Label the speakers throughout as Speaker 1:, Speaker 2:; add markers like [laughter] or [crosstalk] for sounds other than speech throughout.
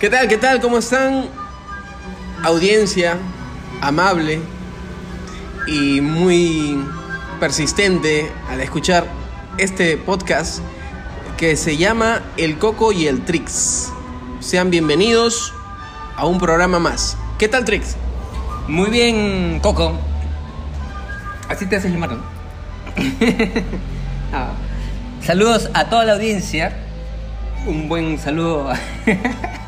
Speaker 1: ¿Qué tal? ¿Qué tal? ¿Cómo están? Audiencia amable y muy persistente al escuchar este podcast que se llama El Coco y el Trix. Sean bienvenidos a un programa más. ¿Qué tal, Trix?
Speaker 2: Muy bien, Coco. Así te haces llamar, ¿no? [laughs] Ah. Saludos a toda la audiencia. Un buen saludo [laughs]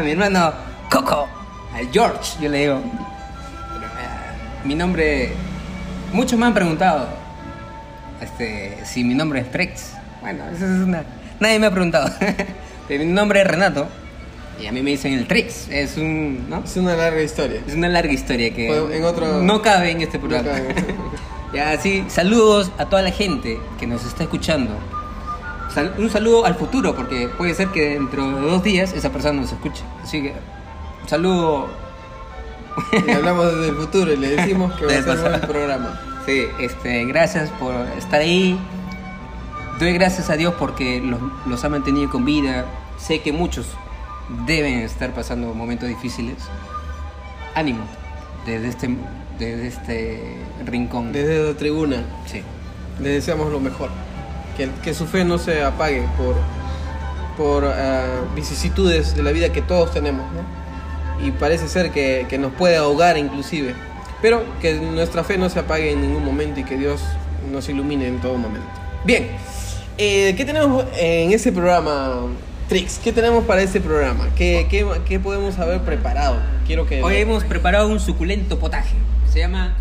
Speaker 2: a, mi hermano Coco, al George, yo le digo. Pero, mi nombre. Muchos me han preguntado este, si mi nombre es Trex. Bueno, eso es una. Nadie me ha preguntado. [laughs] Pero mi nombre es Renato. Y a mí me dicen el Trex. Es un. ¿no?
Speaker 1: Es una larga historia.
Speaker 2: Es una larga historia que
Speaker 1: Pues, en otro-
Speaker 2: no cabe en este programa.
Speaker 1: cabe en este- [laughs]
Speaker 2: ya, sí, saludos a toda la gente que nos está escuchando. Sal- un saludo al futuro, porque puede ser que dentro de dos días esa persona nos escuche. Así que, un saludo.
Speaker 1: Y hablamos desde el futuro y le decimos que va a ser un buen programa.
Speaker 2: Sí, este, gracias por estar ahí. Doy gracias a Dios porque los, los ha mantenido con vida. Sé que muchos deben estar pasando momentos difíciles. Ánimo desde este, desde este rincón.
Speaker 1: Desde la tribuna
Speaker 2: Sí.
Speaker 1: le deseamos lo mejor. Que, que su fe no se apague por, por ah, vicisitudes de la vida que todos tenemos, ¿no? Y parece ser que, que nos puede ahogar inclusive. Pero que nuestra fe no se apague en ningún momento y que Dios nos ilumine en todo momento. Bien, eh, ¿qué tenemos en ese programa, Trix? ¿Qué tenemos para este programa? ¿Qué, qué, qué podemos haber preparado? Quiero que...
Speaker 2: Hoy hemos preparado un suculento potaje. Se llama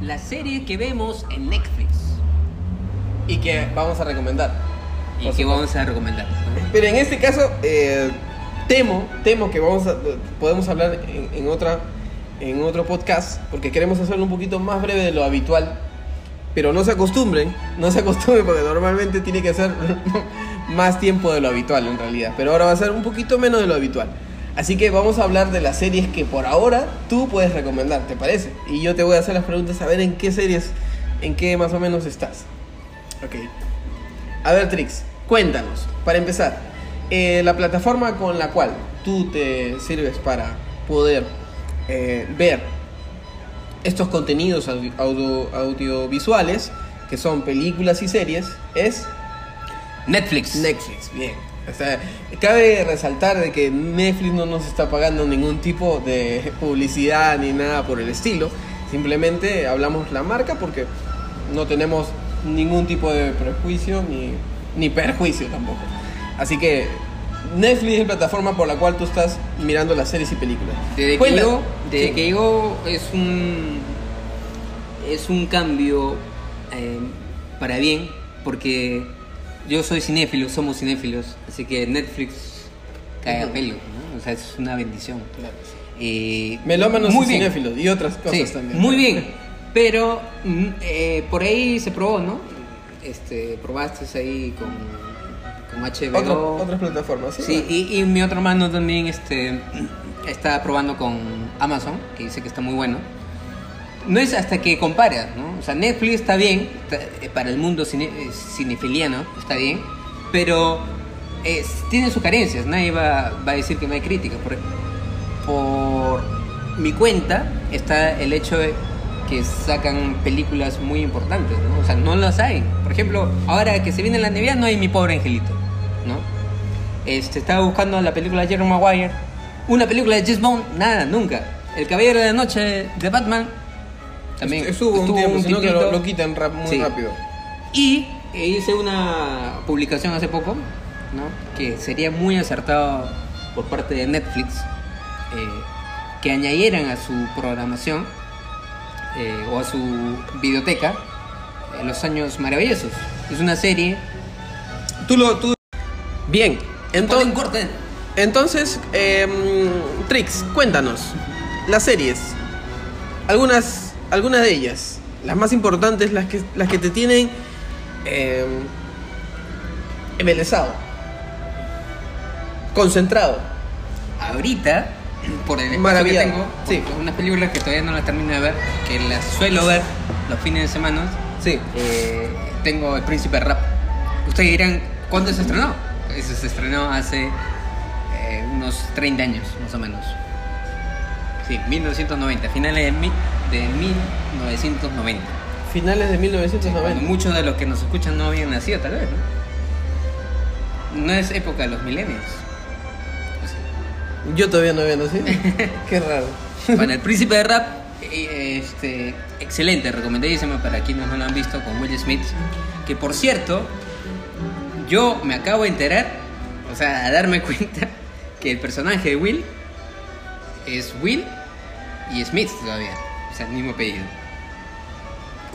Speaker 2: La serie que vemos en Netflix.
Speaker 1: Y que vamos a recomendar.
Speaker 2: Y que vamos a recomendar.
Speaker 1: Pero en este caso, eh, temo, temo que vamos a, podemos hablar en, en otra, en otro podcast, porque queremos hacerlo un poquito más breve de lo habitual. Pero no se acostumbren, no se acostumbren, porque normalmente tiene que ser [laughs] más tiempo de lo habitual en realidad. Pero ahora va a ser un poquito menos de lo habitual. Así que vamos a hablar de las series que por ahora tú puedes recomendar, ¿te parece? Y yo te voy a hacer las preguntas a ver en qué series, en qué más o menos estás. Ok. A ver, Trix, cuéntanos, para empezar, eh, la plataforma con la cual tú te sirves para poder eh, ver estos contenidos audio- audio- audiovisuales, que son películas y series, es
Speaker 2: Netflix.
Speaker 1: Netflix. Bien. O sea, cabe resaltar de que Netflix no nos está pagando ningún tipo de [laughs] publicidad ni nada por el estilo. Simplemente hablamos la marca porque no tenemos ningún tipo de prejuicio ni, ni perjuicio tampoco. Así que Netflix es la plataforma por la cual tú estás mirando las series y películas.
Speaker 2: Desde que llegó, desde
Speaker 1: Sí.
Speaker 2: que llegó es un es un cambio eh, para bien porque yo soy cinéfilo, somos cinéfilos, así que Netflix cae a pelo, ¿no? o sea es una bendición.
Speaker 1: Claro.
Speaker 2: Eh,
Speaker 1: Melómanos
Speaker 2: muy
Speaker 1: y cinéfilos y otras cosas
Speaker 2: Sí,
Speaker 1: también.
Speaker 2: Muy bien, [laughs] pero mm, eh, por ahí se probó, ¿no? Este, probaste ahí con, con HBO.
Speaker 1: Otro- otras plataformas. Sí,
Speaker 2: Sí, y, y mi otro hermano también este, está probando con Amazon, que dice que está muy bueno. No es hasta que comparas, ¿no? O sea, Netflix está bien, está- eh, para el mundo cine, eh, cinefiliano está bien, pero tiene sus carencias, nadie va, va a decir que no hay crítica. Por, por mi cuenta está el hecho de que sacan películas muy importantes, ¿no? O sea, no las hay. Por ejemplo, ahora que se viene la Navidad no hay Mi Pobre Angelito, ¿no? Este, estaba buscando la película de Jerry Maguire. Una película de James Bond, nada, nunca. El Caballero de la Noche de Batman, también
Speaker 1: Estuvo un tiempo, sino que lo, lo quitan rap- muy
Speaker 2: Sí.
Speaker 1: rápido.
Speaker 2: Y eh, hice una publicación hace poco, ¿no? Que sería muy acertado por parte de Netflix eh, que añadieran a su programación eh, o a su videoteca eh, Los Años Maravillosos. Es una serie.
Speaker 1: Tú lo... Tú... Bien,
Speaker 2: Entonces,
Speaker 1: entonces...
Speaker 2: corten.
Speaker 1: Entonces, eh, Trix, cuéntanos. Las series. Algunas, algunas de ellas. Las más importantes, las que, las que te tienen eh, embelesado. Concentrado.
Speaker 2: Ahorita, [clears throat] por el espacio que tengo,
Speaker 1: Sí.
Speaker 2: unas películas que todavía no las termino de ver, que las suelo ver los fines de semana,
Speaker 1: Sí.
Speaker 2: eh, tengo El Príncipe Rap. Ustedes dirán, ¿cuándo se estrenó? Eso se estrenó hace eh, unos 30 años, más o menos. Sí, 1990, finales de, de 1990.
Speaker 1: Finales de
Speaker 2: Cuando
Speaker 1: 1990.
Speaker 2: muchos de los que nos escuchan no habían nacido, tal vez, ¿no? No es época de los millennials.
Speaker 1: Yo todavía no había nacido. [laughs] Qué raro.
Speaker 2: Bueno, El Príncipe de Rap, eh, este, excelente, recomendadísimo para quienes no lo han visto con Will Smith. Que por cierto, yo me acabo de enterar, o sea, a darme [laughs] cuenta que el personaje de Will es Will y Smith todavía. O sea, el mismo apellido.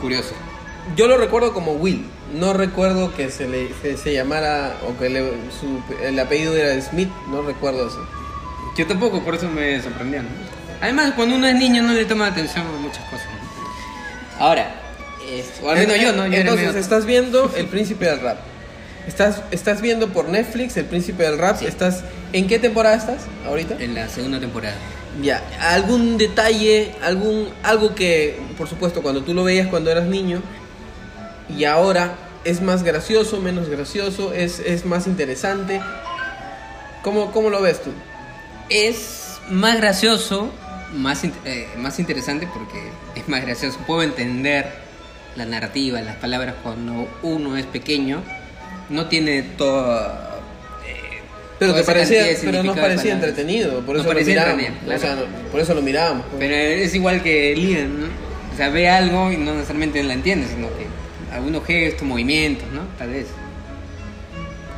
Speaker 2: Curioso.
Speaker 1: Yo lo recuerdo como Will. No recuerdo que se le se, se llamara o que le- su- el apellido era Smith. No recuerdo eso.
Speaker 2: Yo tampoco, por eso me sorprendió. ¿no? Además, cuando uno es niño no le toma atención a muchas cosas. ¿no? Ahora, es- o al menos yo, ¿no? Yo
Speaker 1: Entonces
Speaker 2: medio-
Speaker 1: estás viendo El Príncipe del Rap. Estás, estás viendo por Netflix El Príncipe del Rap.
Speaker 2: Sí.
Speaker 1: Estás, ¿En qué temporada estás ahorita?
Speaker 2: en la segunda temporada.
Speaker 1: Ya, algún detalle, algún algo que, por supuesto, cuando tú lo veías cuando eras niño y ahora es más gracioso, menos gracioso, es, es más interesante. ¿Cómo, ¿Cómo lo ves tú?
Speaker 2: Es más gracioso, más, eh, más interesante porque es más gracioso. Puedo entender la narrativa, las palabras cuando uno es pequeño. No tiene todo. eh,
Speaker 1: Pero,
Speaker 2: toda
Speaker 1: te
Speaker 2: esa
Speaker 1: parecía, pero nos parecía entretenido, por
Speaker 2: Nos
Speaker 1: eso lo mirábamos. O sea, por eso lo mirábamos.
Speaker 2: Pero es igual que Liam, ¿no? O sea, ve algo y no necesariamente la entiende, sino que algunos gestos, movimientos, ¿no? Tal vez.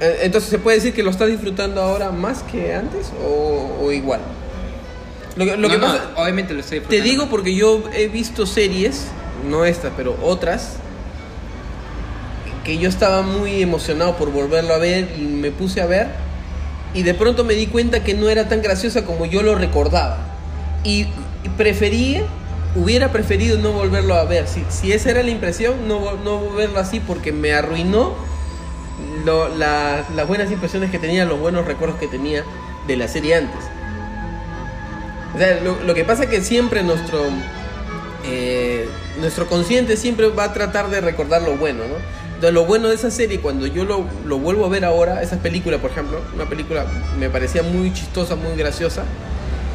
Speaker 1: Eh, Entonces, ¿se puede decir que lo estás disfrutando ahora más que antes o, o igual? Lo que, lo
Speaker 2: No,
Speaker 1: que
Speaker 2: no,
Speaker 1: pasa,
Speaker 2: obviamente lo estoy
Speaker 1: Te
Speaker 2: disfrutando.
Speaker 1: digo porque yo he visto series, no esta, pero otras, que yo estaba muy emocionado por volverlo a ver y me puse a ver y de pronto me di cuenta que no era tan graciosa como yo lo recordaba. Y preferí, hubiera preferido no volverlo a ver. Si, si esa era la impresión, no, no verlo así porque me arruinó lo- la- las buenas impresiones que tenía, los buenos recuerdos que tenía de la serie antes. Lo, que pasa es que siempre nuestro, eh, nuestro consciente siempre va a tratar de recordar lo bueno, ¿no? De lo bueno de esa serie, cuando yo lo, lo vuelvo a ver ahora, esa película, por ejemplo, una película me parecía muy chistosa, muy graciosa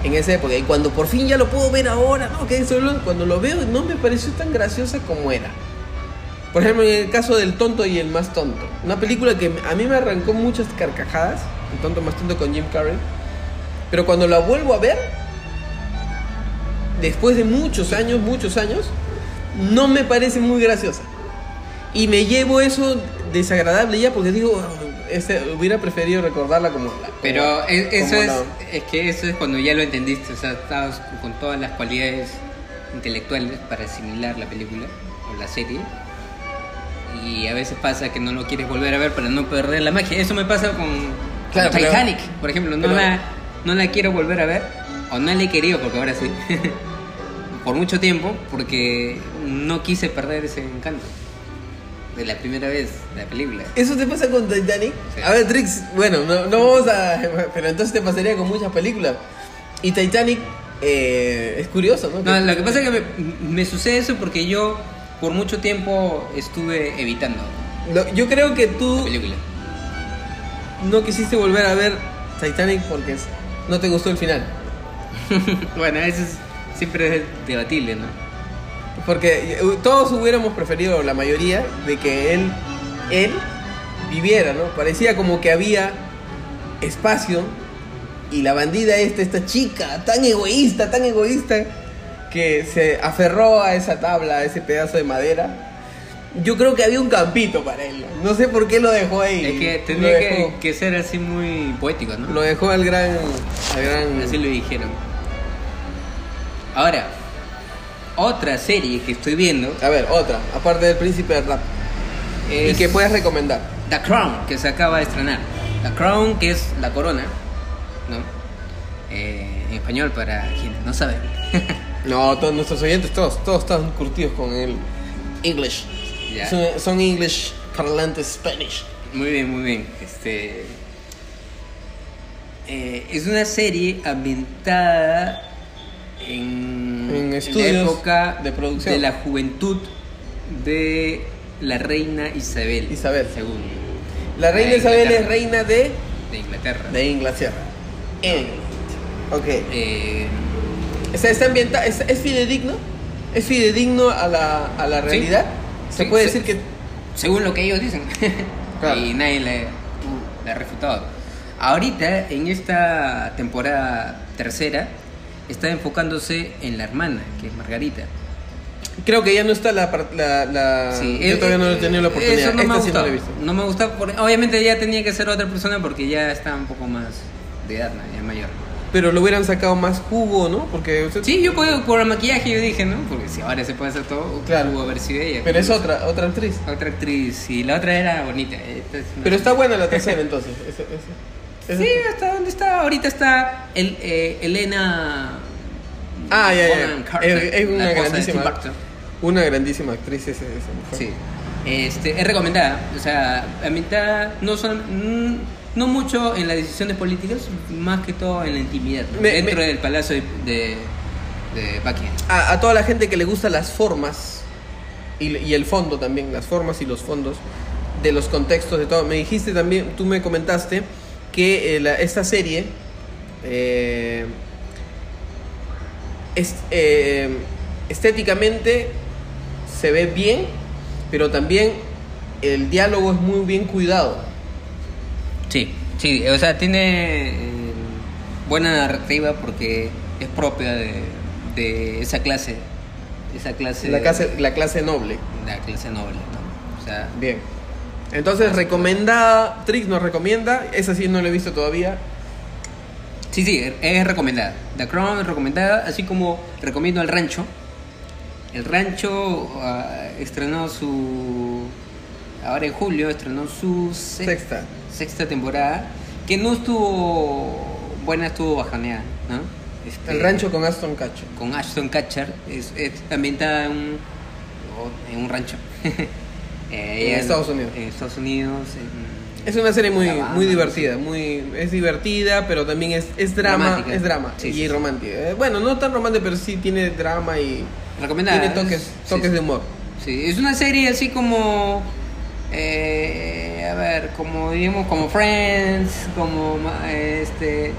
Speaker 1: en esa época. Y cuando por fin ya lo puedo ver ahora, ¿no? Solo cuando lo veo no me pareció tan graciosa como era. Por ejemplo, en el caso del tonto y el más tonto. Una película que a mí me arrancó muchas carcajadas. El tonto más tonto con Jim Carrey. Pero cuando la vuelvo a ver, después de muchos años, muchos años, no me parece muy graciosa. Y me llevo eso desagradable ya porque digo, "Oh, este, hubiera preferido recordarla como la.
Speaker 2: Pero
Speaker 1: como-
Speaker 2: es- eso
Speaker 1: como
Speaker 2: es,
Speaker 1: la-
Speaker 2: es que eso es cuando ya lo entendiste, o sea, estabas con todas las cualidades intelectuales para asimilar la película o la serie. Y a veces pasa que no lo quieres volver a ver para no perder la magia. Eso me pasa con,
Speaker 1: Claro,
Speaker 2: con
Speaker 1: pero-
Speaker 2: Titanic, por ejemplo. No,
Speaker 1: pero-
Speaker 2: la, no la quiero volver a ver, o no la he querido, porque ahora sí, [laughs] por mucho tiempo, porque no quise perder ese encanto de la primera vez de la película.
Speaker 1: ¿Eso te pasa con Titanic?
Speaker 2: Sí.
Speaker 1: A ver, Trix, bueno, no, no vamos a. [laughs] Pero entonces te pasaría con muchas películas. Y Titanic eh, es curioso, ¿no?
Speaker 2: No, lo que pasa es que me, me sucede eso porque yo por mucho tiempo estuve evitando
Speaker 1: Lo- yo creo que
Speaker 2: la
Speaker 1: tú
Speaker 2: película.
Speaker 1: no quisiste volver a ver Titanic porque no te gustó el final. [laughs]
Speaker 2: bueno, eso es, siempre es debatible, ¿no?
Speaker 1: Porque eh, todos hubiéramos preferido, la mayoría, de que él, él viviera, ¿no? Parecía como que había espacio y la bandida esta, esta chica, tan egoísta, tan egoísta, que se aferró a esa tabla, a ese pedazo de madera. Yo creo que había un campito para él. No sé por qué lo dejó ahí.
Speaker 2: Es que tenía que, ser así muy poético, ¿no?
Speaker 1: Lo dejó al gran... Al gran...
Speaker 2: Así lo dijeron. Ahora, otra serie que estoy viendo
Speaker 1: A ver, otra, aparte del príncipe del rap.
Speaker 2: es
Speaker 1: Y que puedes recomendar.
Speaker 2: The Crown, que se acaba de estrenar. The Crown, que es la corona, ¿no? Eh, en español para quienes no saben. [laughs]
Speaker 1: No, todos nuestros oyentes, todos, todos están curtidos con el English.
Speaker 2: Ya.
Speaker 1: Son, son English parlantes Spanish.
Speaker 2: Muy bien, muy bien. Este eh, es una serie ambientada en,
Speaker 1: En
Speaker 2: la
Speaker 1: estudios
Speaker 2: época
Speaker 1: de producción.
Speaker 2: de la juventud de la reina Isabel
Speaker 1: Isabel.
Speaker 2: II
Speaker 1: La reina Isabel es reina de,
Speaker 2: de Inglaterra.
Speaker 1: de Inglaterra. Emily. Ok.
Speaker 2: Eh,
Speaker 1: Está, está ambienta- es, es fidedigno. Es fidedigno a la, a la
Speaker 2: Sí.
Speaker 1: realidad. Se
Speaker 2: Sí,
Speaker 1: puede
Speaker 2: sí.
Speaker 1: decir que.
Speaker 2: según lo que ellos dicen. [laughs]
Speaker 1: Claro.
Speaker 2: y nadie le, le ha refutado. Ahorita, en esta temporada tercera, está enfocándose en la hermana, que es Margarita.
Speaker 1: Creo que ya no está la. la, la-
Speaker 2: Sí,
Speaker 1: yo
Speaker 2: eh,
Speaker 1: todavía no he
Speaker 2: eh,
Speaker 1: tenido la oportunidad.
Speaker 2: Eso no
Speaker 1: Esta
Speaker 2: me
Speaker 1: sí no la
Speaker 2: gustado.
Speaker 1: he visto.
Speaker 2: No me gusta, porque obviamente ya tenía que ser otra persona porque ya está un poco más de edad, ya mayor.
Speaker 1: Pero lo hubieran sacado más jugo, ¿no? Porque usted.
Speaker 2: Sí, yo puedo, por el maquillaje yo dije, ¿no? Porque si ahora se puede hacer todo,
Speaker 1: Claro.
Speaker 2: pudo haber sido ella.
Speaker 1: Pero es otra, otra actriz.
Speaker 2: Otra actriz, y la otra era bonita. esta es una-
Speaker 1: Pero está buena la tercera [laughs] entonces. Ese- ese- ese-
Speaker 2: Sí, hasta dónde está. Ahorita está el, eh, Elena.
Speaker 1: Ah, ya, ya.
Speaker 2: Carter,
Speaker 1: Es, es una grandísima. Una grandísima actriz esa, esa mujer.
Speaker 2: Sí. Este, es recomendada. O sea, a mitad, no, son, mm, no mucho en las decisiones políticas, más que todo en la intimidad. ¿no?
Speaker 1: Me-
Speaker 2: dentro
Speaker 1: me-
Speaker 2: del palacio de, de, de Buckingham.
Speaker 1: A, a toda la gente que le gustan las formas y, y el fondo también, las formas y los fondos de los contextos de todo. Me dijiste también, tú me comentaste que eh, la- esta serie eh, es, eh, estéticamente se ve bien, pero también el diálogo es muy bien cuidado.
Speaker 2: Sí, sí, o sea, tiene eh, buena narrativa porque es propia de, de esa clase. Esa clase.
Speaker 1: La clase, la clase noble.
Speaker 2: La clase noble, ¿no? O sea,
Speaker 1: Bien. Entonces, recomendada, Trix nos recomienda, esa sí no la he visto todavía.
Speaker 2: Sí, sí, es recomendada. The Crown es recomendada, así como recomiendo El Rancho. El Rancho ah, estrenó su. Ahora en julio estrenó su se-
Speaker 1: Sexta.
Speaker 2: Sexta temporada, que no estuvo buena, estuvo bajaneada, ¿no? Este,
Speaker 1: El rancho con Aston Catcher.
Speaker 2: Con Ashton Catcher, es, es ambientada en un, en un rancho. [laughs] Eh,
Speaker 1: En Estados Unidos.
Speaker 2: En Estados Unidos. en-
Speaker 1: Es una serie muy,
Speaker 2: Alabama,
Speaker 1: muy divertida, muy, es divertida, pero también es, es drama,
Speaker 2: Romántica.
Speaker 1: es drama
Speaker 2: Sí,
Speaker 1: y
Speaker 2: sí,
Speaker 1: romántica. Eh, Bueno, no tan romántica, pero sí tiene drama y
Speaker 2: Recomendada.
Speaker 1: tiene toques, toques
Speaker 2: sí.
Speaker 1: de humor.
Speaker 2: Sí, es una serie así como. eh, a ver, como digamos, como Friends, como este.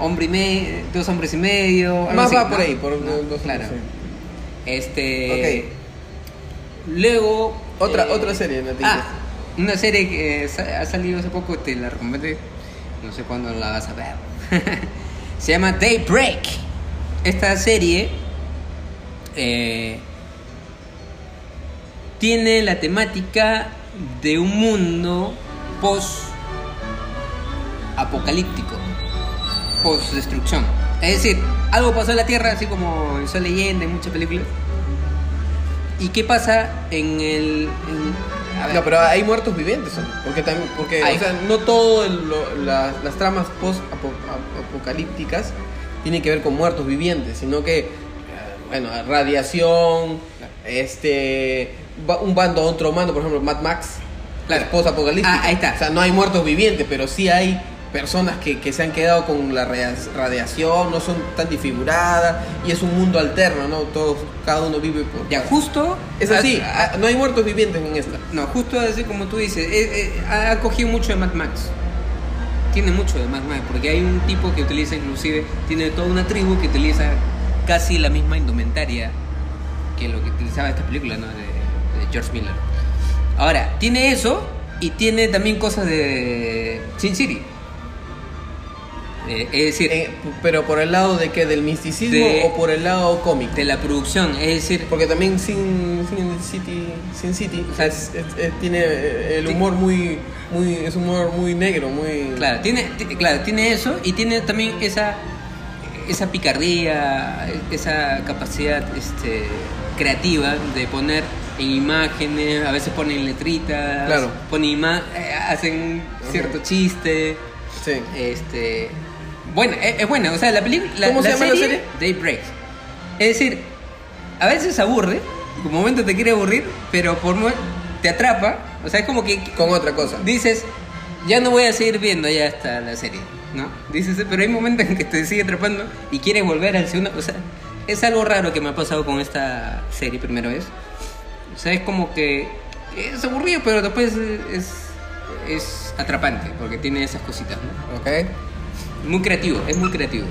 Speaker 2: Hombre y medio, dos hombres y medio.
Speaker 1: Más
Speaker 2: así,
Speaker 1: va
Speaker 2: ¿no?
Speaker 1: por ahí, por
Speaker 2: ¿No?
Speaker 1: dos-
Speaker 2: Claro.
Speaker 1: sí.
Speaker 2: Este. Luego.
Speaker 1: Otra-
Speaker 2: eh,
Speaker 1: otra serie, Nati.
Speaker 2: Ah, una serie que sa- ha salido hace poco, te la recomendé. No sé cuándo la vas a ver. [laughs] Se llama Daybreak. Esta serie. eh, tiene la temática de un mundo post apocalíptico, post destrucción. Es decir, algo pasó en la Tierra, así como en Soy Leyenda, en muchas películas. ¿Y qué pasa en el... en- a ver,
Speaker 1: No, pero hay muertos vivientes, ¿no? porque también, porque,
Speaker 2: Hay.
Speaker 1: o sea, no la- las tramas post apocalípticas tienen que ver con muertos vivientes, sino que, eh, bueno, radiación, este, un bando a otro mando, por ejemplo, Mad Max,
Speaker 2: Claro.
Speaker 1: post apocalíptica.
Speaker 2: Ah, ahí está.
Speaker 1: O sea, no hay muertos vivientes, pero sí hay personas que, que se han quedado con la radia- radiación, no son tan disfiguradas y es un mundo alterno, ¿no? Todos, cada uno vive por...
Speaker 2: ya justo...
Speaker 1: Es así,
Speaker 2: ah,
Speaker 1: ah, no hay muertos vivientes en esta.
Speaker 2: No, justo así como tú dices, eh, eh, ha cogido mucho de Mad Max. Tiene mucho de Mad Max, porque hay un tipo que utiliza inclusive, tiene toda una tribu que utiliza casi la misma indumentaria que lo que utilizaba esta película, ¿no? De George Miller. Ahora, tiene eso y tiene también cosas de Sin City. Eh, es decir,
Speaker 1: Eh, pero por el lado de qué, del misticismo
Speaker 2: De-
Speaker 1: o por el lado cómico.
Speaker 2: de la producción, es decir,
Speaker 1: Porque también Sin, Sin City, Sin City o sea, es- es- es- tiene eh, el humor muy, muy, es humor muy negro, muy.
Speaker 2: Claro, tiene, ti- claro, tiene eso y tiene también esa, esa picardía, esa capacidad este, creativa de poner imágenes, a veces ponen letritas,
Speaker 1: Claro.
Speaker 2: ponen ima- eh, hacen cierto chiste.
Speaker 1: Sí.
Speaker 2: Este, bueno, es, es buena, o sea, la película. la-
Speaker 1: ¿Cómo se
Speaker 2: la
Speaker 1: llama la serie?
Speaker 2: Daybreak. Es decir, a veces aburre, por momento te quiere aburrir, pero por te atrapa, o sea, es como que
Speaker 1: Con otra cosa.
Speaker 2: dices, ya no voy a seguir viendo ya hasta la serie, ¿no? Dices, pero hay momentos en que te sigue atrapando y quieres volver al segundo, o sea, es algo raro que me ha pasado con esta serie primera vez. O sea, es como que es aburrido, pero después es, es atrapante, porque tiene esas cositas, ¿no?
Speaker 1: Ok.
Speaker 2: Muy creativo, es muy creativo.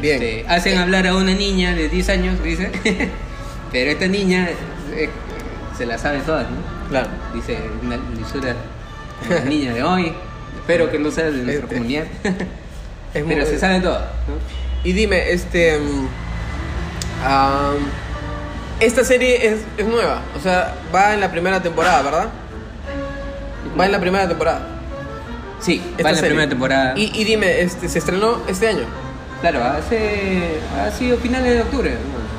Speaker 1: Bien.
Speaker 2: Este, hacen hablar a una niña de 10 años, dice. [laughs] Pero esta niña eh, se la sabe todas, ¿no?
Speaker 1: Claro.
Speaker 2: Dice una lisura la niña de hoy. [laughs] Espero que no sea de nuestra
Speaker 1: Este.
Speaker 2: comunidad. [laughs]
Speaker 1: Es
Speaker 2: Pero
Speaker 1: muy-
Speaker 2: se sabe todo, ¿no?
Speaker 1: Y dime, este. mm, esta serie es, es nueva, o sea, va en la primera temporada, ¿verdad? Va en la primera temporada.
Speaker 2: Sí,
Speaker 1: esta
Speaker 2: va en la
Speaker 1: serie.
Speaker 2: primera temporada.
Speaker 1: Y, y dime, este, se estrenó este año.
Speaker 2: Claro, hace. ha sido finales de octubre.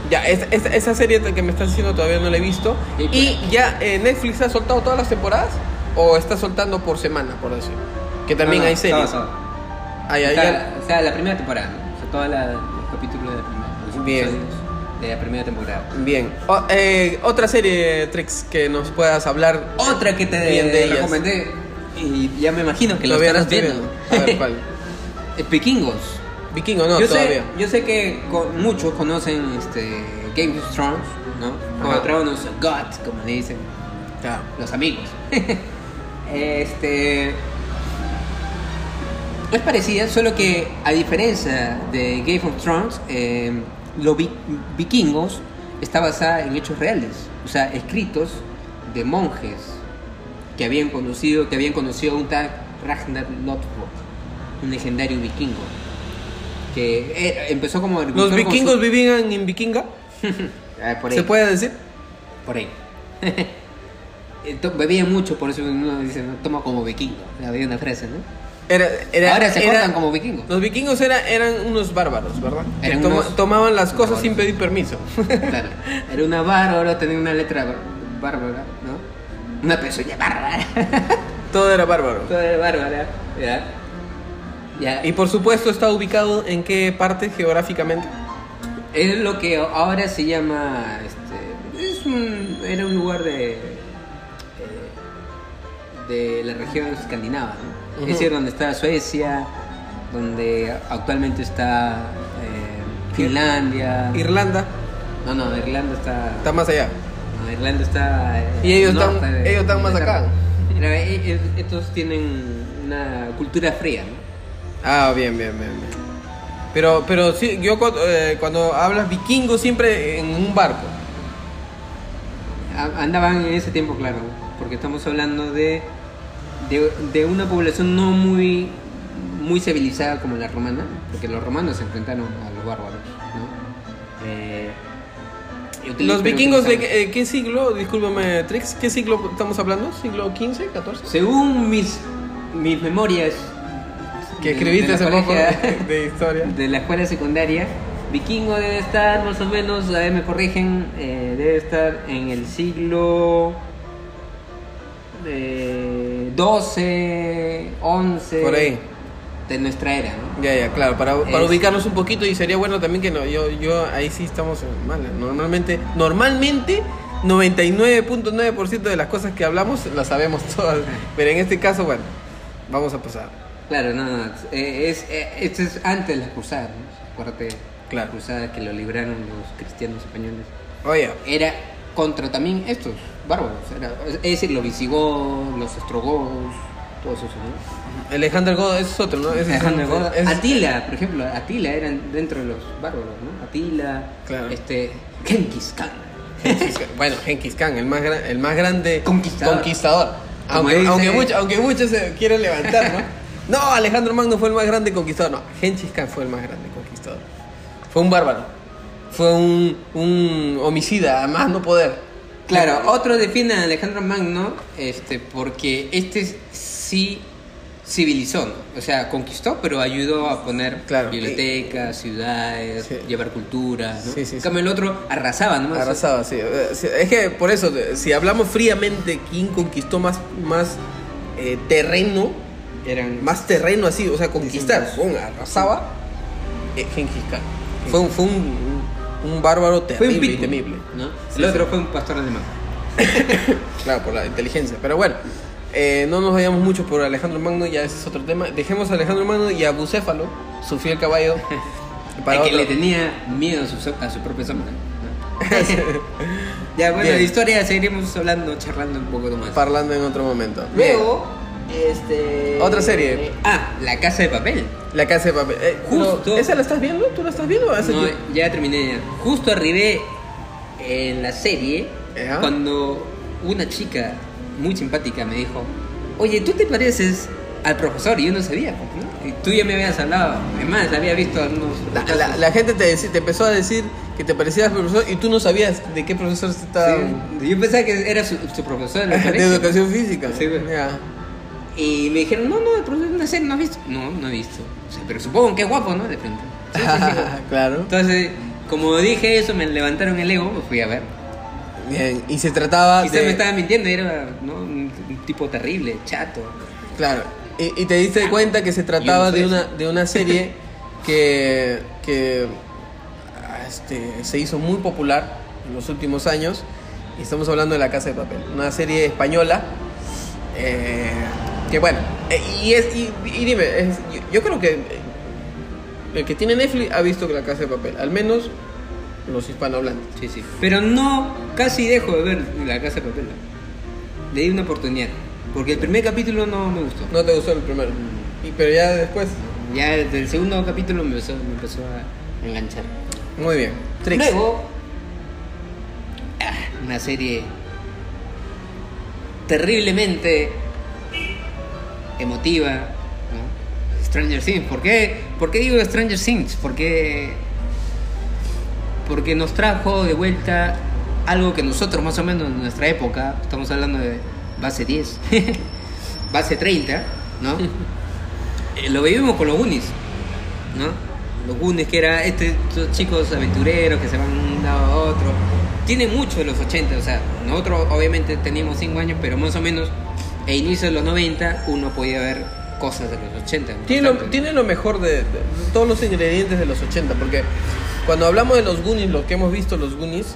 Speaker 1: Ya, esta- esa serie que me estás diciendo todavía no la he visto. ¿Y ya eh, Netflix ha soltado todas las temporadas? ¿O está soltando por semana, por decir? Que también
Speaker 2: No, no,
Speaker 1: hay series.
Speaker 2: todo, todo.
Speaker 1: Ya.
Speaker 2: O sea, la primera temporada, ¿no? O sea, todos los capítulos de la primera.
Speaker 1: Bien.
Speaker 2: De la primera temporada.
Speaker 1: Bien. O- eh, otra serie, Trix, que nos puedas hablar.
Speaker 2: Otra que te
Speaker 1: Bien de ellas.
Speaker 2: recomendé y ya me imagino que lo
Speaker 1: Todavía no
Speaker 2: estarás
Speaker 1: estoy
Speaker 2: viendo.
Speaker 1: viendo. A ver, ¿cuál? [laughs]
Speaker 2: Eh, Vikingos.
Speaker 1: Vikingo, no,
Speaker 2: yo,
Speaker 1: todavía.
Speaker 2: sé, yo sé que muchos conocen este, Game of Thrones, ¿no?
Speaker 1: Ajá.
Speaker 2: de Tronos, God, como le dicen
Speaker 1: Claro.
Speaker 2: los amigos. [laughs] este. Es parecida, solo que a diferencia de Game of Thrones, eh, los vi- vikingos está basada en hechos reales, o sea, escritos de monjes que habían conocido, que habían conocido a un tal Ragnar Lothbrok, un legendario vikingo, que eh, empezó como
Speaker 1: ¿Los vikingos
Speaker 2: su-
Speaker 1: vivían en Vikinga? [laughs]
Speaker 2: Ah, por ahí.
Speaker 1: ¿Se puede decir?
Speaker 2: Por ahí. [laughs] Bebían mucho, por eso uno dice, toma como vikingo. Había una frase, ¿no?
Speaker 1: Era, era-
Speaker 2: Ahora se
Speaker 1: era-
Speaker 2: como vikingos.
Speaker 1: Los vikingos era- eran unos bárbaros, ¿verdad? Que
Speaker 2: unos
Speaker 1: tomaban las cosas
Speaker 2: bárbaros.
Speaker 1: sin pedir permiso.
Speaker 2: Claro. Era una bárbara, tenía una letra bár- bárbara, ¿no? Una pezuña bárbara. [laughs]
Speaker 1: Todo era bárbaro.
Speaker 2: Todo era bárbara. Ya. Ya.
Speaker 1: Y por supuesto está ubicado en qué parte geográficamente.
Speaker 2: Es lo que ahora se llama. Este, es un, era un lugar de. eh, de la región escandinava, ¿no?
Speaker 1: Ujú.
Speaker 2: Es decir, donde está Suecia, donde actualmente está eh, Finlandia.
Speaker 1: Irlanda
Speaker 2: No, no, Irlanda está.
Speaker 1: está más allá.
Speaker 2: no, Irlanda está. eh,
Speaker 1: Y ellos están-
Speaker 2: de
Speaker 1: ellos están más acá.
Speaker 2: E- e- estos tienen una cultura fría, ¿no?
Speaker 1: Ah, bien, bien, bien. bien. Pero, pero sí, yo eh, cuando hablas vikingo siempre en un barco.
Speaker 2: Andaban en ese tiempo, claro, porque estamos hablando de, de, de una población no muy, muy civilizada como la romana, porque los romanos se enfrentaron a los bárbaros, ¿no? Eh,
Speaker 1: Los vikingos de eh, qué siglo, discúlpame Trix, ¿qué siglo estamos hablando? ¿Siglo XV, XIV?
Speaker 2: Según mis, mis memorias
Speaker 1: Que
Speaker 2: de-
Speaker 1: escribiste
Speaker 2: de
Speaker 1: hace poco [laughs] de historia.
Speaker 2: de la escuela secundaria, vikingo debe estar más o menos, a ver, me corrigen, eh, debe estar en el siglo eh, 12, 11
Speaker 1: Por ahí.
Speaker 2: de nuestra era, ¿no?
Speaker 1: Ya, ya, claro, para, para
Speaker 2: Es-
Speaker 1: ubicarnos un poquito y sería bueno también que no, yo, yo ahí sí estamos mal. Normalmente, normalmente 99.9% de las cosas que hablamos las sabemos [laughs] todas, pero en este caso, bueno, vamos a pasar.
Speaker 2: Claro, no, no, eh, es, eh, esto es antes de las cruzadas, ¿no? Acuérdate,
Speaker 1: Claro.
Speaker 2: las cruzadas que lo libraron los cristianos españoles.
Speaker 1: Oye,
Speaker 2: Era contra también estos bárbaros, era, es decir, los visigodos, los ostrogodos, todos esos, ¿no?
Speaker 1: Alejandro Godo, es otro, ¿no? Es
Speaker 2: Alejandro Goda.
Speaker 1: es-
Speaker 2: Atila, por ejemplo, Atila eran dentro de los bárbaros, ¿no? Atila,
Speaker 1: Claro.
Speaker 2: este, Genghis Khan.
Speaker 1: Genghis Khan. bueno, Genghis Khan, el más, gran- el más grande
Speaker 2: Conquistador.
Speaker 1: conquistador. Aunque,
Speaker 2: dice-
Speaker 1: aunque, mucho- aunque muchos se quieren levantar, ¿no? [laughs] No, Alejandro Magno fue el más grande conquistador. No, Genghis Khan fue el más grande conquistador. Fue un bárbaro. Fue un, un homicida, a más no poder.
Speaker 2: Claro, otro define a Alejandro Magno este, porque este sí civilizó, ¿no? o sea, conquistó, pero ayudó a poner
Speaker 1: Claro.
Speaker 2: bibliotecas, ciudades,
Speaker 1: Sí.
Speaker 2: llevar cultura. ¿no?
Speaker 1: Sí, sí,
Speaker 2: en cambio, el otro arrasaba, ¿no?
Speaker 1: Arrasaba, sí. Eh, sí, Es que por eso, si hablamos fríamente, ¿quién conquistó más, más eh, terreno?
Speaker 2: Eran
Speaker 1: Más terreno así, o sea, conquistar. Arrasaba. eh, Genghis Khan. Fue, un, fue un, un bárbaro
Speaker 2: Fue un
Speaker 1: terrible y temible.
Speaker 2: ¿no?
Speaker 1: Sí,
Speaker 2: el otro
Speaker 1: sí.
Speaker 2: fue un pastor alemán. [coughs]
Speaker 1: Claro, por la inteligencia. Pero bueno, eh, no nos vayamos mucho por Alejandro Magno, ya ese es otro tema. Dejemos a Alejandro Magno y a Bucéfalo, su fiel caballo. [laughs]
Speaker 2: Para que le tenía miedo a su, a su propia sombra. [laughs] ya, bueno,
Speaker 1: Bien.
Speaker 2: de historia seguiremos hablando, charlando un poco más.
Speaker 1: Parlando en otro momento.
Speaker 2: Luego, Este.
Speaker 1: Otra serie.
Speaker 2: Ah, La Casa de Papel.
Speaker 1: La casa de papel. Eh,
Speaker 2: Justo.
Speaker 1: no, ¿Esa la estás viendo? ¿Tú la estás viendo? Hace
Speaker 2: No,
Speaker 1: tiempo.
Speaker 2: ya terminé. ya. Justo arribé en la serie
Speaker 1: Ajá.
Speaker 2: cuando una chica muy simpática me dijo: Oye, tú te pareces al profesor. Y yo no sabía. ¿no? Y tú ya me habías hablado. Además, había visto algunos.
Speaker 1: La, la- la gente te, te empezó a decir que te parecías al profesor y tú no sabías de qué profesor se estaba.
Speaker 2: Sí, Yo pensaba que era su, su profesor en [laughs]
Speaker 1: de educación física.
Speaker 2: Sí.
Speaker 1: Ya.
Speaker 2: Y me dijeron, no, no, el profesor de una serie no has visto. No, no he visto. O sea, pero supongo que es guapo, ¿no? De frente. Sí, sí, sí. [laughs]
Speaker 1: claro.
Speaker 2: Entonces, como dije eso, me levantaron el ego, me fui a ver.
Speaker 1: Bien. Y se trataba
Speaker 2: Quizás
Speaker 1: de.
Speaker 2: me estaban mintiendo, era ¿no? un, tipo terrible, chato.
Speaker 1: Claro. Y, y te diste cuenta que se trataba de una, de una serie [laughs] que, que ah, este, se hizo muy popular en los últimos años. Y estamos hablando de La Casa de Papel. Una serie española. eh, que bueno. eh, y, es, y, y dime, es- yo, yo creo que el que tiene Netflix ha visto La Casa de Papel. Al menos los hispanohablantes.
Speaker 2: Sí, sí. Pero no, casi dejo de ver La Casa de Papel. Le di una oportunidad. Porque el primer capítulo no me gustó.
Speaker 1: No te gustó el primero. Y, pero ya después.
Speaker 2: Ya desde el segundo capítulo me empezó, me empezó a enganchar.
Speaker 1: Muy bien. Trix.
Speaker 2: Luego, ah, una serie terriblemente emotiva, ¿no? Stranger Things. ¿Por qué? ¿Por qué digo Stranger Things? Porque, porque nos trajo de vuelta algo que nosotros más o menos en nuestra época, estamos hablando de base 10, [laughs] base 30, ¿no? Eh, [laughs] lo vivimos con los Goonies, ¿no? Los Goonies, que era este, estos chicos aventureros que se van de un lado a otro. Tiene mucho de los 80, o sea, nosotros obviamente teníamos 5 años, pero más o menos a inicio de los 90 uno podía ver cosas de los 80. ¿no?
Speaker 1: Tiene lo,
Speaker 2: Bastante.
Speaker 1: tiene lo mejor de, de todos los ingredientes de los 80, porque cuando hablamos de los Goonies, lo que hemos visto los Goonies,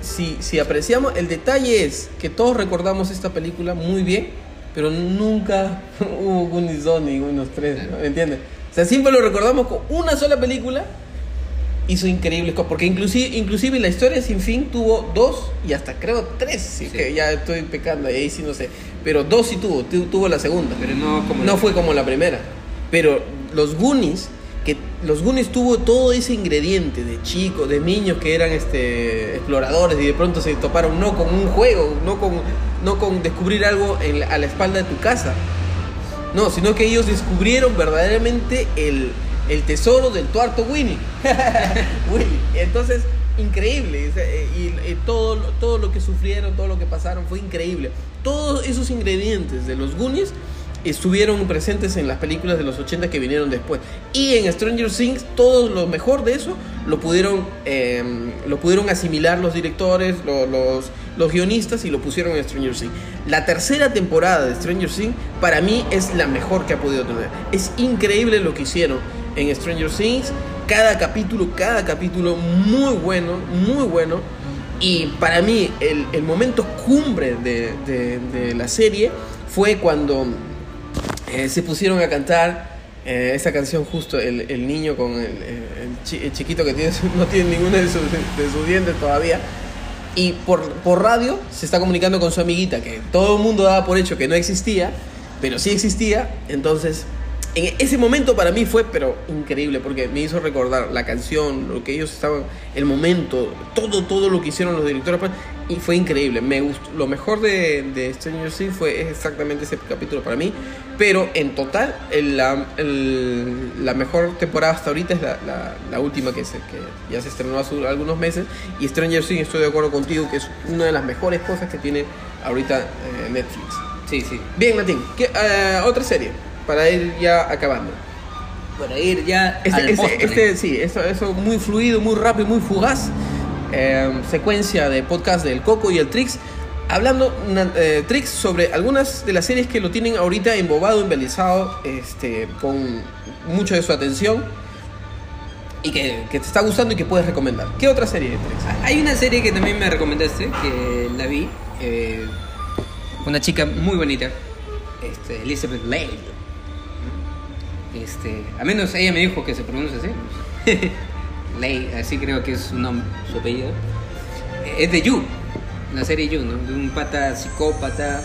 Speaker 1: si, si apreciamos, el detalle es que todos recordamos esta película muy bien, pero nunca [laughs] hubo Goonies 2 ni Goonies 3, ¿no? ¿me entiendes? O sea, siempre lo recordamos con una sola película, hizo increíbles cosas, porque inclusive, inclusive la historia sin fin tuvo dos y hasta creo tres,
Speaker 2: Sí.
Speaker 1: que ya estoy pecando, ahí sí no sé, pero dos sí tuvo, tu- tuvo la segunda.
Speaker 2: Pero no como
Speaker 1: No fue como la primera. Pero los Goonies, que los Goonies tuvo todo ese ingrediente de chicos, de niños que eran este exploradores y de pronto se toparon no con un juego, no con, no con descubrir algo en la- a la espalda de tu casa. No, sino que ellos descubrieron verdaderamente el, el tesoro del tuarto Winnie. [laughs] Willy. Entonces, increíble. Y, todo, todo lo que sufrieron, todo lo que pasaron fue increíble. Todos esos ingredientes de los Goonies estuvieron presentes en las películas de los 80 que vinieron después. Y en Stranger Things, todo lo mejor de eso lo pudieron, eh, lo pudieron asimilar los directores, lo- los, los guionistas y lo pusieron en Stranger Things. La tercera temporada de Stranger Things para mí es la mejor que ha podido tener. Es increíble lo que hicieron en Stranger Things. Cada capítulo, cada capítulo muy bueno, muy bueno. Y para mí el, momento cumbre de, la serie fue cuando eh, se pusieron a cantar eh, esa canción justo, el, niño con el, el chiquito que [laughs] no tiene ninguno de sus, de sus dientes todavía. Y por, por radio se está comunicando con su amiguita, que todo el mundo daba por hecho que no existía, pero sí existía. Entonces, en ese momento para mí fue, pero increíble, porque me hizo recordar la canción, lo que ellos estaban, el momento, todo, todo lo que hicieron los directores. pues, Y fue increíble. Me gustó. Lo mejor de, de Stranger Things fue exactamente ese capítulo para mí. Pero en total, el- la, el- la mejor temporada hasta ahorita es la, la- la última que, se, que ya se estrenó hace algunos meses. Y Stranger Things, estoy de acuerdo contigo, que es una de las mejores cosas que tiene ahorita eh, Netflix.
Speaker 2: Sí, sí.
Speaker 1: Bien, Martín, ¿qué, eh, otra serie para ir ya acabando.
Speaker 2: Para ir ya
Speaker 1: Este, este, este, sí, eso, eso muy fluido, muy rápido, muy fugaz. Eh, secuencia de podcast del Coco y el Trix. Hablando, eh, Trix, sobre algunas de las series que lo tienen ahorita embobado, embelezado, este, con mucho de su atención y que, que te está gustando y que puedes recomendar. ¿Qué otra serie, Trix?
Speaker 2: Hay una serie que también me recomendaste, que la vi. eh, una chica muy bonita, este, Elizabeth Lane. Este, a menos ella me dijo que se pronuncia así. [laughs] Lay, así creo que es su nombre, su apellido. Es de You, la serie You, ¿no? De un pata psicópata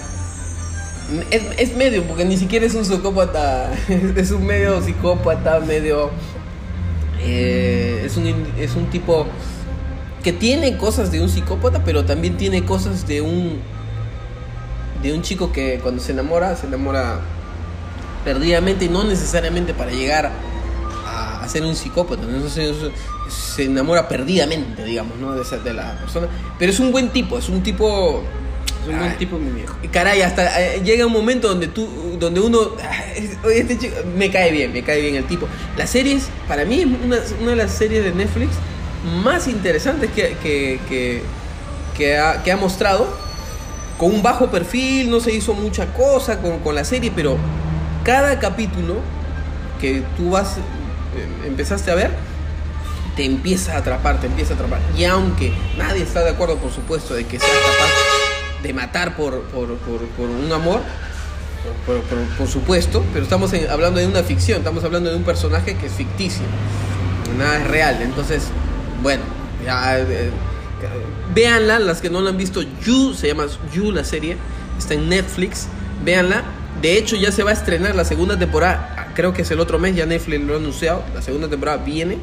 Speaker 1: Es, medio, porque ni siquiera es un psicópata. [laughs] Es un medio psicópata, medio. eh, es, un, es un tipo que tiene cosas de un psicópata, pero también tiene cosas de un. de un chico que cuando se enamora, se enamora perdidamente y no necesariamente para llegar a, a ser un psicópata. ¿no? Se enamora perdidamente, digamos, ¿no? de, esa- de la persona. Pero es un buen tipo, es un tipo. Es un buen tipo, mi viejo. Y Caray, hasta eh, llega un momento donde tú, donde uno, es- oye, este chico, me cae bien, me cae bien el tipo. Las series, para mí es una, una de las series de Netflix más interesantes que, que, que, que ha, que ha mostrado. Con un bajo perfil, no se hizo mucha cosa con, con la serie, pero cada capítulo que tú vas, eh, empezaste a ver, te empieza a atrapar, te empieza a atrapar. Y aunque nadie está de acuerdo, por supuesto, de que sea capaz de matar por, por, por, un amor, por, por- supuesto, pero estamos hablando de una ficción, estamos hablando de un personaje que es ficticio, nada es real. Entonces, bueno, ya, eh, las que no la han visto, You, se llama You la serie, está en Netflix, véanla. De hecho, ya se va a estrenar la segunda temporada, creo que es el otro mes, ya Netflix lo ha anunciado, la segunda temporada viene.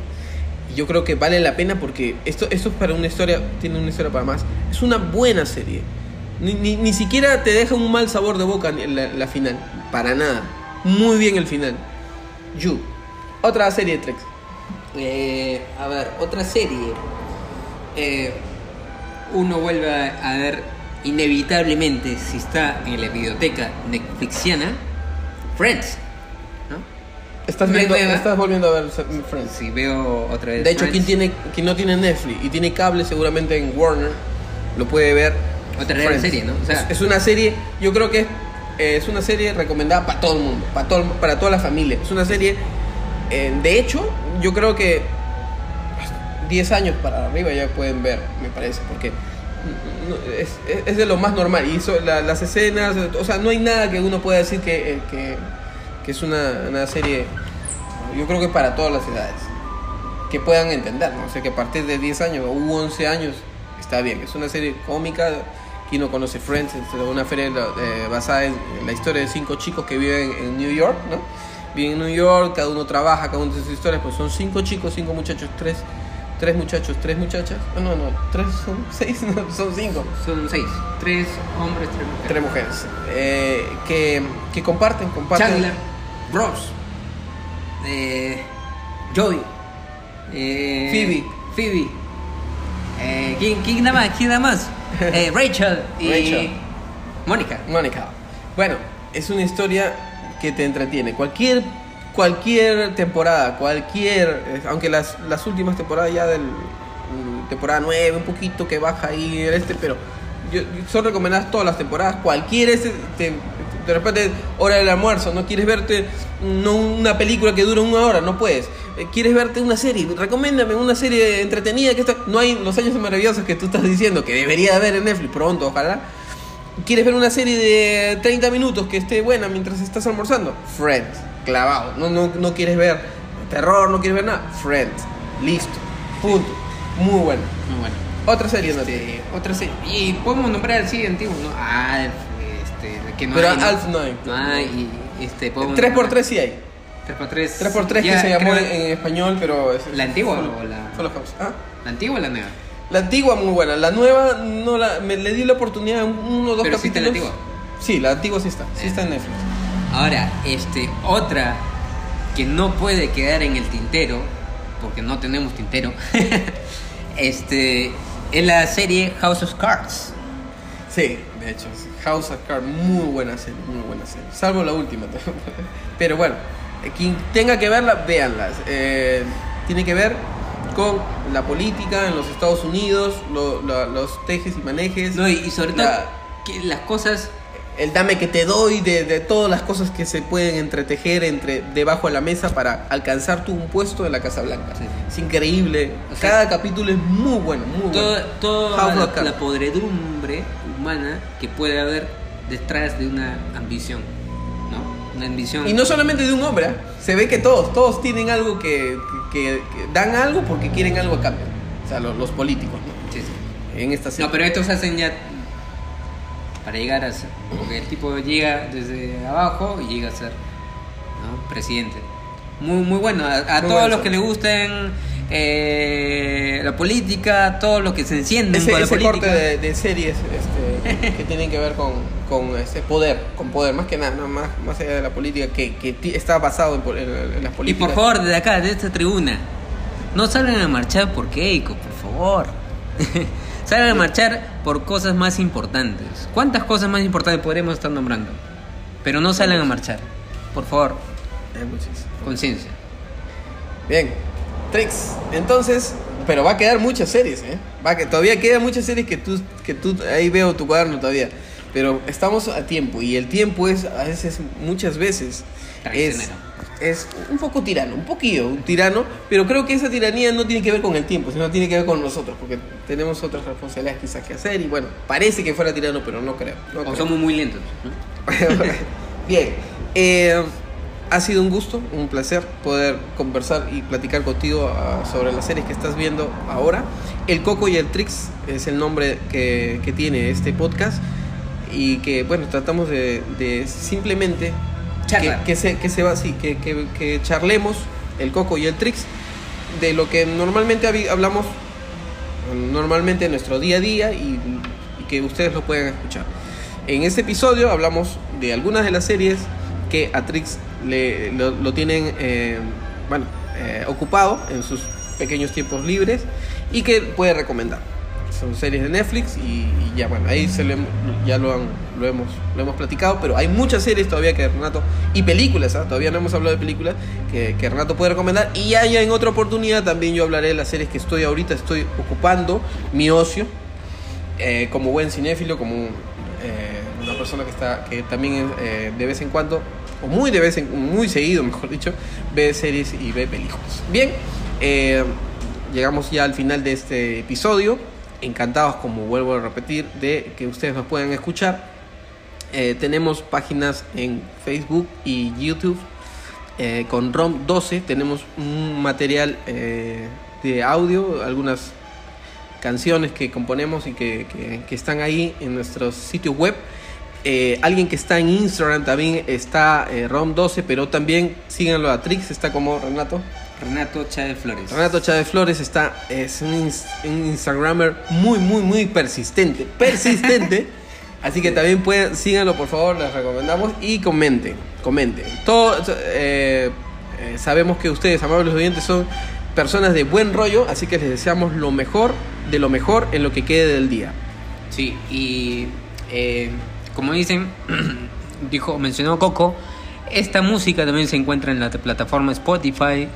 Speaker 1: Y yo creo que vale la pena porque esto, es para una historia, tiene una historia para más. Es una buena serie. Ni, siquiera te deja un mal sabor de boca la, final, para nada. Muy bien el final. You. Otra serie de Trex.
Speaker 2: Eh, a ver, otra serie. Eh, uno vuelve a ver inevitablemente si está en la biblioteca Netflixiana Friends. ¿no?
Speaker 1: Estás, viendo, estás volviendo a ver Friends.
Speaker 2: Si veo otra vez.
Speaker 1: De hecho,
Speaker 2: Friends,
Speaker 1: quien, tiene, quien no tiene Netflix y tiene cable seguramente en Warner, lo puede ver.
Speaker 2: Otra gran serie, ¿no? O sea-
Speaker 1: es, es una serie, yo creo que es, eh, es una serie recomendada para todo el mundo, para, todo, para toda la familia. Es una serie, eh, de hecho, yo creo que 10 años para arriba ya pueden ver, me parece, porque es, es- de lo más normal. Y la- las escenas, o sea, no hay nada que uno pueda decir que, eh, que, es una, una serie, yo creo que para todas las edades que puedan entender, ¿no? O sea, que a partir de 10 años u 11 años está bien. Es una serie cómica. Quien no conoce Friends, es una serie eh, basada en, la historia de cinco chicos que viven en New York, ¿no? Viven en New York, cada uno trabaja, cada uno de sus historias, pues son cinco chicos, cinco muchachos, tres, tres muchachos, tres muchachas. Ah, no, no, tres son [laughs] seis, no, son cinco.
Speaker 2: Son seis. Tres hombres, tres mujeres.
Speaker 1: Tres mujeres. Eh, que, que comparten, comparten.
Speaker 2: Chandler, Ross, eh, Joey, eh,
Speaker 1: Phoebe.
Speaker 2: Phoebe. Eh, ¿quién, ¿Quién nada más? ¿Quién nada más? [laughs] Eh, Rachel y
Speaker 1: Rachel.
Speaker 2: Mónica.
Speaker 1: Mónica. Bueno, es una historia que te entretiene. Cualquier cualquier temporada, cualquier, eh, aunque las, las últimas temporadas ya del mm, temporada 9 un poquito que baja ahí el este, pero yo, son recomendadas todas las temporadas. Cualquier este, te- de repente hora del almuerzo, no quieres verte no una película que dura una hora, no puedes. Eh, Quieres verte una serie, recomiéndame una serie entretenida que está, no hay los años maravillosos que tú estás diciendo que debería haber en Netflix pronto, ojalá. ¿Quieres ver una serie de 30 minutos que esté buena mientras estás almorzando? Friends, clavado. No, no, no quieres ver terror, no quieres ver nada. Friends, listo. Punto. Muy bueno.
Speaker 2: Muy bueno.
Speaker 1: Otra serie, no
Speaker 2: Este, otra serie. Y podemos nombrar así antiguo, ¿no? Alf, este, que no
Speaker 1: Pero
Speaker 2: hay. ¿no?
Speaker 1: Alf no hay.
Speaker 2: No hay, y este, podemos
Speaker 1: 3x3
Speaker 2: nombrar-
Speaker 1: sí hay.
Speaker 2: 3x3.
Speaker 1: 3x3 que
Speaker 2: Ya,
Speaker 1: se llamó
Speaker 2: creo-
Speaker 1: en, español, pero... es-
Speaker 2: ¿La antigua o la-
Speaker 1: Full House. ¿Ah?
Speaker 2: ¿La antigua o la nueva?
Speaker 1: La antigua muy buena, la nueva no la, me le di la oportunidad en uno o dos
Speaker 2: Pero sí está
Speaker 1: capítulos.
Speaker 2: la antigua.
Speaker 1: Sí, la antigua sí está, sí está en Netflix.
Speaker 2: Ahora, este, otra que no puede quedar en el tintero, porque no tenemos tintero, [laughs] este, es la serie House of Cards.
Speaker 1: Sí, de hecho. House of Cards, muy buena serie, muy buena serie. Salvo la última. [laughs] Pero bueno, quien tenga que verla, véanlas. Eh, tiene que ver con la política en los Estados Unidos, lo- lo- los tejes y manejes.
Speaker 2: No, y, y sobre todo
Speaker 1: la-
Speaker 2: que las cosas
Speaker 1: el dame que te doy, de, de todas las cosas que se pueden entretejer entre debajo de la mesa para alcanzar tú un puesto en la Casa Blanca.
Speaker 2: Sí.
Speaker 1: Es increíble.
Speaker 2: O sea,
Speaker 1: Cada capítulo es muy bueno, muy
Speaker 2: toda,
Speaker 1: bueno.
Speaker 2: toda la, la podredumbre humana que puede haber detrás de una ambición, ¿no? Una ambición.
Speaker 1: Y no solamente de un hombre, ¿ah? se ve que todos, todos tienen algo que, que- que dan algo porque quieren algo a cambio. O sea, los, los políticos, ¿no?
Speaker 2: Sí, sí.
Speaker 1: En esta serie.
Speaker 2: No, pero estos hacen ya para llegar a ser. Porque el tipo llega desde abajo y llega a ser ¿no? presidente. Muy, muy bueno. A, a
Speaker 1: Muy
Speaker 2: todos
Speaker 1: bueno.
Speaker 2: los que le gusten eh, la política, todos los que se encienden
Speaker 1: Ese,
Speaker 2: con la
Speaker 1: ese
Speaker 2: política.
Speaker 1: corte de, de series este, que, [laughs] que tienen que ver con, con este poder, con poder, más que nada, no, más, más allá de la política, que, que está basado en, en- en las
Speaker 2: Y
Speaker 1: políticas.
Speaker 2: por favor, desde acá, de esta tribuna, no salgan a marchar por Keiko, por favor. [laughs] salgan a marchar por cosas más importantes. ¿Cuántas cosas más importantes podremos estar nombrando? Pero no salgan a marchar. Por favor, conciencia.
Speaker 1: Bien, Trix, entonces, pero va a quedar muchas series, ¿eh? Va que todavía quedan muchas series que tú, que tú, ahí veo tu cuaderno todavía. Pero estamos a tiempo y el tiempo es, a veces, muchas veces, es. Es un poco tirano, un poquillo, un tirano, pero creo que esa tiranía no tiene que ver con el tiempo, sino tiene que ver con nosotros, porque tenemos otras responsabilidades quizás que hacer y bueno, parece que fuera tirano, pero no creo. no
Speaker 2: O
Speaker 1: creo.
Speaker 2: somos muy lentos. [laughs]
Speaker 1: Bien, eh, ha sido un gusto, un placer poder conversar y platicar contigo ah, sobre las series que estás viendo ahora. El Coco y el Trix es el nombre que, que tiene este podcast y que, bueno, tratamos de, de simplemente que, que se, que se va así, que, que, que charlemos el Coco y el Trix de lo que normalmente hablamos normalmente en nuestro día a día y, y que ustedes lo puedan escuchar. En este episodio hablamos de algunas de las series que a Trix le, lo, lo tienen eh, bueno, eh, ocupado en sus pequeños tiempos libres y que puede recomendar. Son series de Netflix y, y ya bueno, ahí se hem- ya lo, han- lo, hemos, lo hemos platicado, pero hay muchas series todavía que Renato, y películas, ¿ah? todavía no hemos hablado de películas, que, que Renato puede recomendar. Y ya, ya en otra oportunidad también yo hablaré de las series que estoy ahorita, estoy ocupando mi ocio, eh, como buen cinéfilo, como eh, una persona que está que también eh, de vez en cuando o muy de vez en muy seguido, mejor dicho, ve series y ve películas. Bien, eh, llegamos ya al final de este episodio. Encantados, como vuelvo a repetir, de que ustedes nos puedan escuchar. Eh, tenemos páginas en Facebook y YouTube. Eh, con ROM 12 tenemos un material eh, de audio, algunas canciones que componemos y que, que- están ahí en nuestro sitio web. Alguien que está en Instagram también está eh, ROM12, pero también síganlo a Trix, está como Renato.
Speaker 2: Renato Chávez Flores.
Speaker 1: Renato Chávez Flores está, es un, ins- un Instagramer muy, muy, muy persistente. Persistente. [laughs] Así que también pueden, síganlo por favor, les recomendamos. Y comenten, comenten. Todo, eh, eh, sabemos que ustedes, amables oyentes, son personas de buen rollo, así que les deseamos lo mejor de lo mejor en lo que quede del día.
Speaker 2: Sí, y eh, como dicen, [clears throat] dijo, mencionó Coco, esta música también se encuentra en la plataforma Spotify,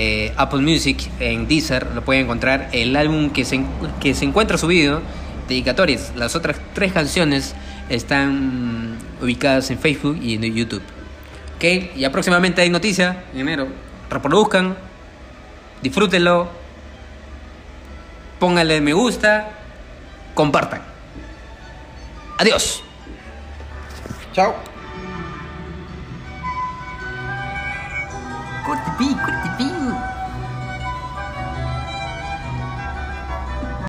Speaker 2: eh, Apple Music, en Deezer, lo pueden encontrar. El álbum que se, que se encuentra subido, dedicatorias, las otras tres canciones están ubicadas en Facebook y en YouTube. Ok, ya próximamente hay noticia, en enero. Reproduzcan, disfrútenlo, pónganle me gusta, compartan. Adiós.
Speaker 1: Chao.
Speaker 2: Corte, pi, corte.